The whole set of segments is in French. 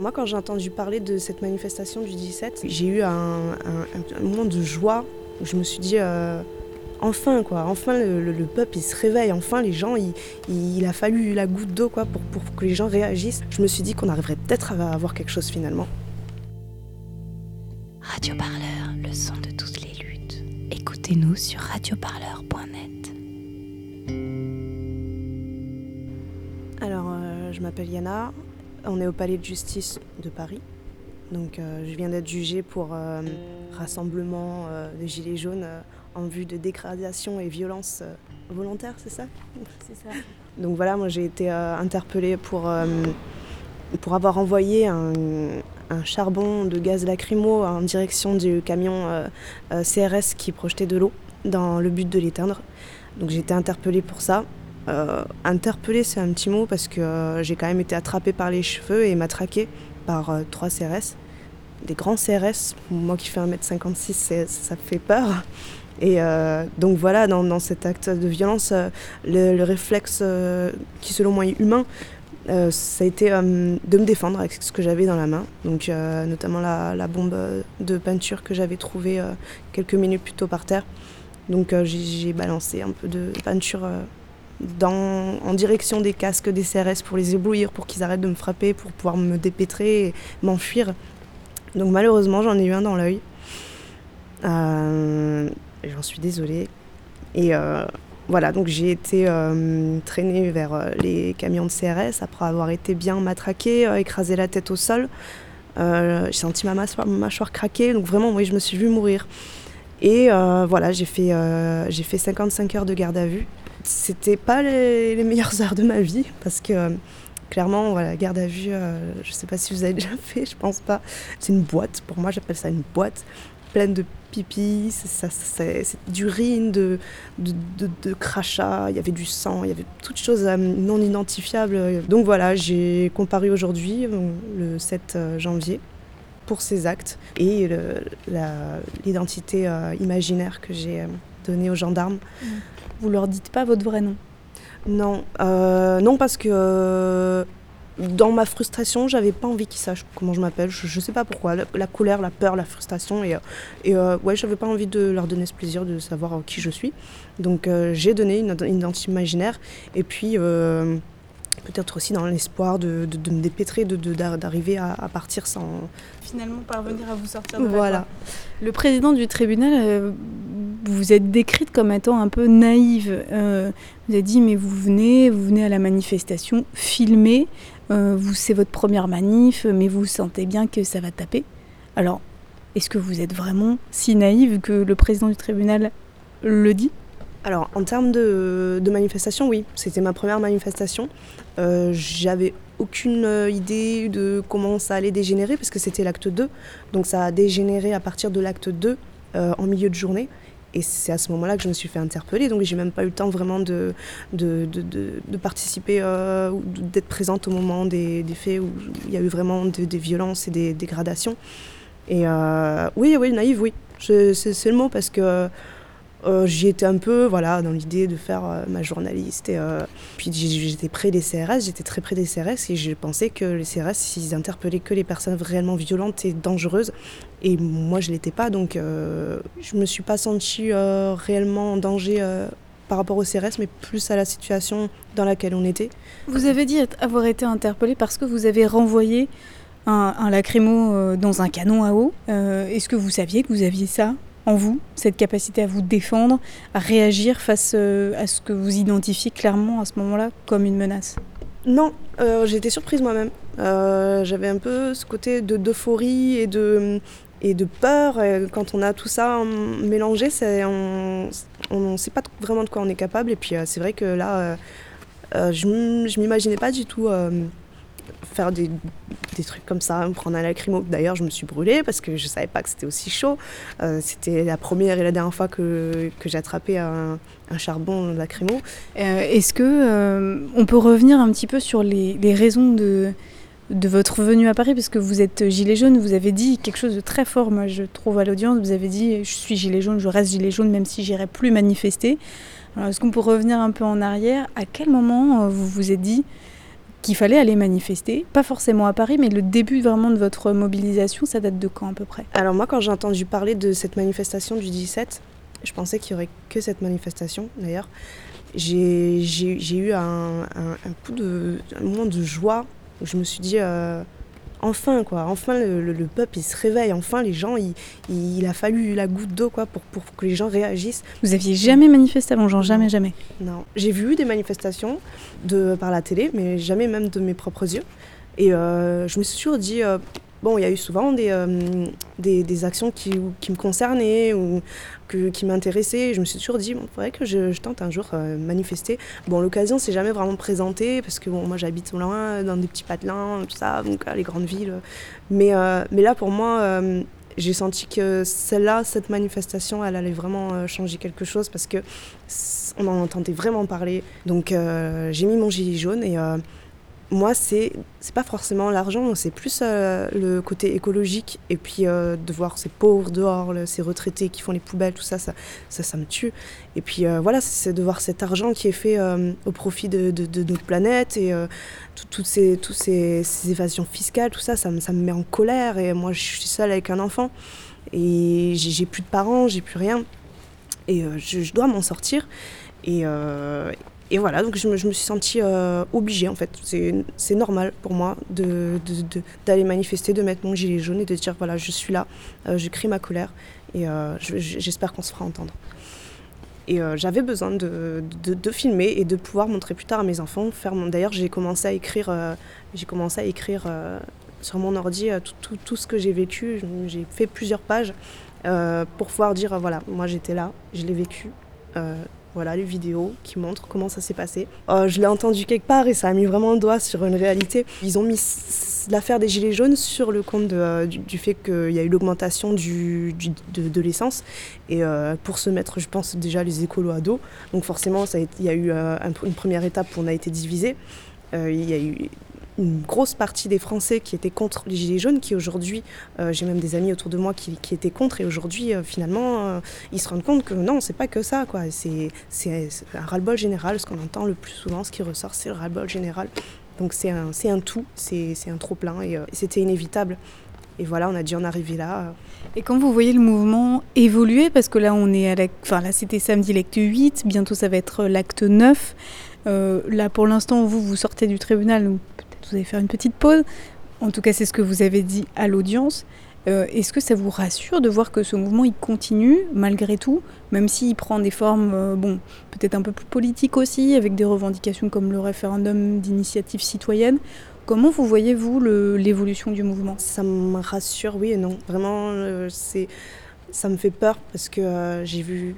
Moi, quand j'ai entendu parler de cette manifestation du 17, j'ai eu un, moment de joie où je me suis dit, euh, enfin, quoi, enfin le, peuple il se réveille, enfin les gens, il, a fallu la goutte d'eau quoi, pour, pour, que les gens réagissent. Je me suis dit qu'on arriverait peut-être à avoir quelque chose finalement. Radio Parleur, le son de toutes les luttes. Écoutez-nous sur radioparleur.net. Alors, euh, je m'appelle Yana, on est au Palais de justice de Paris. Donc, euh, je viens d'être jugée pour euh, rassemblement de gilets jaunes en vue de dégradation et violence volontaire, c'est ça? C'est ça. Donc voilà, moi j'ai été interpellée pour, pour avoir envoyé un, un charbon de gaz lacrymo en direction du camion euh, euh, CRS qui projetait de l'eau dans le but de l'éteindre. Donc j'ai été interpellée pour ça. Euh, interpellée, c'est un petit mot parce que j'ai quand même été attrapée par les cheveux et matraquée par trois CRS. Des grands CRS, moi qui fais 1m56, ça fait peur. Et donc voilà, dans, cet acte de violence, le, réflexe qui selon moi est humain, euh, ça a été euh, de me défendre avec ce que j'avais dans la main, donc euh, notamment la, bombe de peinture que j'avais trouvée quelques minutes plus tôt par terre. Donc j'ai balancé un peu de peinture en direction des casques des CRS pour les éblouir, pour qu'ils arrêtent de me frapper, pour pouvoir me dépêtrer et m'enfuir. Donc malheureusement j'en ai eu un dans l'œil. J'en suis désolée. Et voilà, donc j'ai été euh, traînée vers euh, les camions de CRS après avoir été bien matraquée, euh, écrasée la tête au sol. j'ai senti ma mâchoire, craquer, donc vraiment, oui, je me suis vue mourir. Et voilà, j'ai fait, j'ai fait 55 heures de garde à vue. C'était pas les, les, meilleures heures de ma vie parce que clairement, voilà, garde à vue, je sais pas si vous avez déjà fait, je pense pas. C'est une boîte, pour moi, j'appelle ça une boîte pleine de pipi, c'est d'urine, de, de, de, crachats, il y avait du sang, il y avait toutes choses euh, non identifiables. Donc voilà, j'ai comparu aujourd'hui, euh, le 7 euh, janvier, pour ces actes et l'identité imaginaire que j'ai donnée aux gendarmes. Vous leur dites pas votre vrai nom Non, non parce que dans ma frustration, j'avais pas envie qu'ils sachent comment je m'appelle. Je, sais pas pourquoi. La, colère, la peur, la frustration. Et, et euh, ouais, j'avais pas envie de leur donner ce plaisir de savoir qui je suis. Donc euh, j'ai donné une, identité imaginaire. Et puis euh, peut-être aussi dans l'espoir de, de, me dépêtrer, d'arriver à, à, partir sans. Finalement, parvenir à vous sortir de Voilà. Le président du tribunal, vous êtes décrite comme étant un peu naïve. vous avez dit, mais vous venez, vous venez à la manifestation filmer. Euh, c'est votre première manif, mais vous sentez bien que ça va taper. Alors, est-ce que vous êtes vraiment si naïve que le président du tribunal le dit? Alors, en termes de, manifestation, oui, c'était ma première manifestation. Euh, j'avais aucune euh, idée de comment ça allait dégénérer, parce que c'était l'acte 2. Donc, ça a dégénéré à partir de l'acte 2 en milieu de journée. Et c'est à ce moment-là que je me suis fait interpeller, donc j'ai même pas eu le temps vraiment de, de, de, participer euh, d'être présente au moment des, des, faits où il y a eu vraiment des violences et des dégradations. Et euh, oui, oui, naïve, oui, c'est le mot parce que euh, j'y étais un peu voilà, dans l'idée de faire euh, ma journaliste. Et, euh, puis j'étais près des CRS, j'étais très près des CRS et je pensais que les CRS, ils interpellaient que les personnes réellement violentes et dangereuses. Et moi, je ne l'étais pas, donc je ne me suis pas sentie réellement en danger par rapport aux CRS, mais plus à la situation dans laquelle on était. Vous avez dit avoir été interpellé parce que vous avez renvoyé un, un lacrymo dans un canon à eau. Est-ce que vous saviez que vous aviez ça? En vous, cette capacité à vous défendre, à réagir face euh, à ce que vous identifiez clairement à ce moment-là comme une menace Non, euh, été surprise moi-même. Euh, j'avais un peu ce côté d'euphorie et de, et de peur. quand on a tout ça mélangé, on ne sait pas vraiment de quoi on est capable. Et puis c'est vrai que là, je ne m'imaginais pas du tout faire des, trucs comme ça, prendre un lacrymo. D'ailleurs, je me suis brûlée parce que je ne savais pas que c'était aussi chaud. Euh, c'était la première et la dernière fois que, attrapé un, un, charbon lacrymo. Euh, est-ce que euh, on peut revenir un petit peu sur les, raisons de, votre venue à Paris? Parce que vous êtes gilet jaune, vous avez dit quelque chose de très fort, moi je trouve à l'audience. Vous avez dit Je suis gilet jaune, je reste gilet jaune, même si j'irai plus manifester. Est-ce qu'on peut revenir un peu en arrière? À quel moment vous vous êtes dit qu'il fallait aller manifester, pas forcément à Paris, mais le début vraiment de votre mobilisation, ça date de quand à peu près? Alors moi, quand j'ai entendu parler de cette manifestation du 17, je pensais qu'il y aurait que cette manifestation d'ailleurs. J'ai eu un, coup de, moment de joie où je me suis dit, euh, enfin quoi, enfin le, peuple il se réveille, enfin les gens, il, il, a fallu la goutte d'eau quoi pour, pour, que les gens réagissent. Vous aviez jamais manifesté avant, genre jamais, jamais. Non, j'ai vu des manifestations de, par la télé, mais jamais même de mes propres yeux. Et euh, je me suis toujours dit, euh, bon, il y a eu souvent des, euh, des, actions qui, qui, me concernaient ou que, qui m'intéressaient. Je me suis toujours dit, bon, il faudrait que je, tente un jour euh, manifester. Bon, l'occasion s'est jamais vraiment présentée parce que bon, moi j'habite loin, dans des petits patelins, tout ça, donc les grandes villes. Mais, euh, mais là, pour moi, j'ai senti que celle-là, cette manifestation, elle allait vraiment changer quelque chose parce que on en entendait vraiment parler. Donc j'ai mis mon gilet jaune et moi, c'est c'est pas forcément l'argent, c'est plus euh, le côté écologique et puis euh, de voir ces pauvres dehors, ces retraités qui font les poubelles, tout ça, ça, ça, me tue. Et puis euh, voilà, c'est de voir cet argent qui est fait au profit de, notre planète et toutes ces, toutes ces, évasions fiscales, tout ça, ça, ça, me met en colère. Et moi, je suis seule avec un enfant et j'ai plus de parents, j'ai plus rien et je, je, dois m'en sortir. Et, et voilà, donc je me, suis sentie euh, obligée en fait. C'est normal pour moi d'aller manifester, de mettre mon gilet jaune et de dire voilà, je suis là, euh, je crie ma colère et euh, j'espère qu'on se fera entendre. Et j'avais besoin de, filmer et de pouvoir montrer plus tard à mes enfants. D'ailleurs, j'ai commencé à écrire, j'ai commencé à écrire sur mon ordi tout ce que j'ai vécu. J'ai fait plusieurs pages pour pouvoir dire voilà, moi j'étais là, je l'ai vécu voilà, les vidéos qui montrent comment ça s'est passé. Euh, je l'ai entendu quelque part et ça a mis vraiment le doigt sur une réalité. Ils ont mis l'affaire des Gilets jaunes sur le compte euh, du, fait qu'il y a eu l'augmentation de, l'essence et euh, pour se mettre, je pense, déjà les écolos à dos. Donc forcément, il y a eu une première étape où on a été divisé. Une grosse partie des Français qui étaient contre les Gilets jaunes, qui aujourd'hui, euh, j'ai même des amis autour de moi qui, étaient contre, et aujourd'hui, euh, finalement, euh, ils se rendent compte que non, c'est pas que ça, quoi. C'est un ras-le-bol général, ce qu'on entend le plus souvent, ce qui ressort, c'est le ras-le-bol général. Donc c'est un, un tout, c'est un trop-plein, et c'était inévitable. Et voilà, on a dû en arriver là. Et quand vous voyez le mouvement évoluer, parce que là, on est à la... Enfin, là, c'était samedi l'acte 8, bientôt ça va être l'acte 9. là, pour l'instant, vous, vous sortez du tribunal, vous allez faire une petite pause. En tout cas, c'est ce que vous avez dit à l'audience. Euh, est-ce que ça vous rassure de voir que ce mouvement il continue malgré tout, même s'il prend des formes, euh, bon, peut-être un peu plus politiques aussi, avec des revendications comme le référendum d'initiative citoyenne? Comment vous voyez-vous l'évolution du mouvement? Ça me rassure, oui et non. Vraiment, euh, ça me fait peur parce que j'ai vu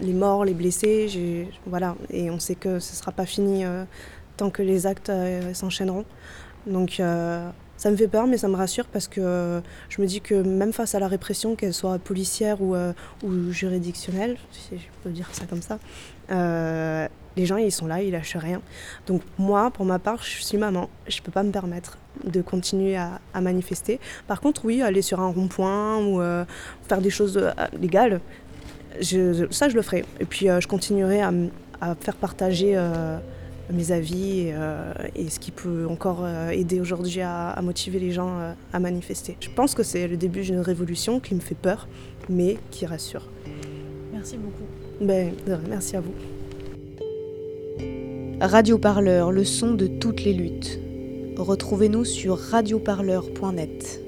les morts, les blessés, voilà, et on sait que ce ne sera pas fini tant que les actes euh, s'enchaîneront. Donc euh, ça me fait peur, mais ça me rassure parce que je me dis que même face à la répression, qu'elle soit policière ou, euh, juridictionnelle, si je peux dire ça comme ça, les gens ils sont là, ils lâchent rien. Donc moi, pour ma part, je suis maman, je peux pas me permettre de continuer à, manifester. Par contre, oui, aller sur un rond-point ou faire des choses légales, ça je le ferai. Et puis je continuerai à faire partager mes avis euh, et, ce qui peut encore euh, aider aujourd'hui à, motiver les gens euh, à manifester. Je pense que c'est le début d'une révolution qui me fait peur, mais qui rassure. Merci beaucoup. Ben, merci à vous. Radio Parleur, le son de toutes les luttes. Retrouvez-nous sur radioparleur.net.